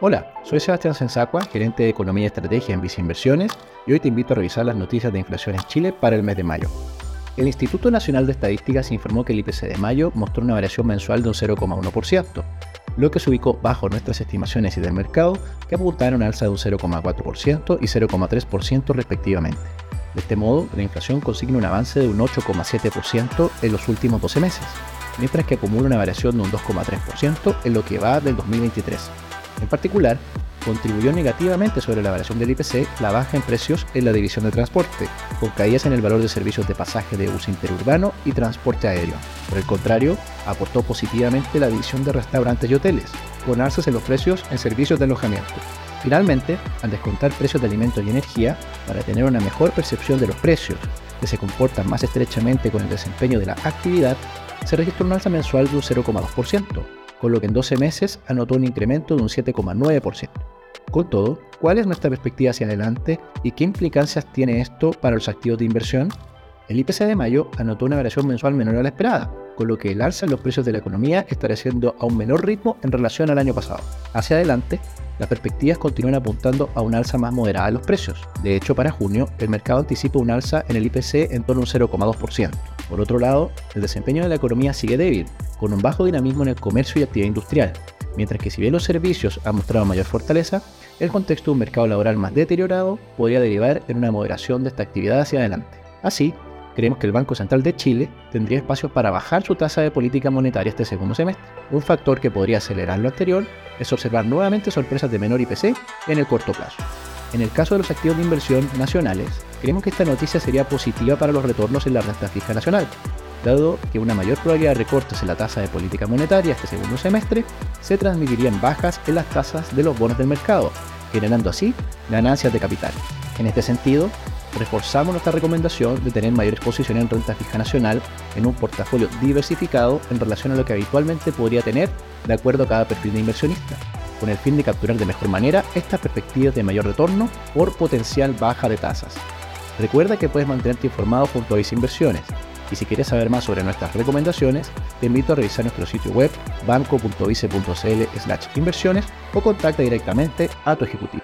Hola, soy Sebastián Sensacua, gerente de Economía y Estrategia en Vice Inversiones, y hoy te invito a revisar las noticias de inflación en Chile para el mes de mayo. El Instituto Nacional de Estadísticas informó que el IPC de mayo mostró una variación mensual de un 0,1%, lo que se ubicó bajo nuestras estimaciones y del mercado, que apuntaron a alza de un 0,4% y 0,3% respectivamente. De este modo, la inflación consigna un avance de un 8,7% en los últimos 12 meses, mientras que acumula una variación de un 2,3% en lo que va del 2023. En particular, contribuyó negativamente sobre la variación del IPC la baja en precios en la división de transporte, con caídas en el valor de servicios de pasaje de uso interurbano y transporte aéreo. Por el contrario, aportó positivamente la división de restaurantes y hoteles, con alzas en los precios en servicios de alojamiento. Finalmente, al descontar precios de alimentos y energía, para tener una mejor percepción de los precios, que se comportan más estrechamente con el desempeño de la actividad, se registró un alza mensual de un 0,2%, con lo que en 12 meses anotó un incremento de un 7,9%. Con todo, ¿cuál es nuestra perspectiva hacia adelante y qué implicancias tiene esto para los activos de inversión? El IPC de mayo anotó una variación mensual menor a la esperada, con lo que el alza en los precios de la economía estará siendo a un menor ritmo en relación al año pasado. Hacia adelante, las perspectivas continúan apuntando a una alza más moderada de los precios. De hecho, para junio, el mercado anticipa un alza en el IPC en torno a un 0,2%. Por otro lado, el desempeño de la economía sigue débil, con un bajo dinamismo en el comercio y actividad industrial, mientras que si bien los servicios han mostrado mayor fortaleza, el contexto de un mercado laboral más deteriorado podría derivar en una moderación de esta actividad hacia adelante. Así, creemos que el Banco Central de Chile tendría espacio para bajar su tasa de política monetaria este segundo semestre. Un factor que podría acelerar lo anterior es observar nuevamente sorpresas de menor IPC en el corto plazo. En el caso de los activos de inversión nacionales, creemos que esta noticia sería positiva para los retornos en la renta fija nacional, dado que una mayor probabilidad de recortes en la tasa de política monetaria este segundo semestre se transmitirían bajas en las tasas de los bonos del mercado, generando así ganancias de capital. En este sentido, reforzamos nuestra recomendación de tener mayor exposición en renta fija nacional en un portafolio diversificado en relación a lo que habitualmente podría tener de acuerdo a cada perfil de inversionista, con el fin de capturar de mejor manera estas perspectivas de mayor retorno por potencial baja de tasas. Recuerda que puedes mantenerte informado junto a Vice Inversiones y si quieres saber más sobre nuestras recomendaciones, te invito a revisar nuestro sitio web banco.vice.cl/inversiones o contacta directamente a tu ejecutivo.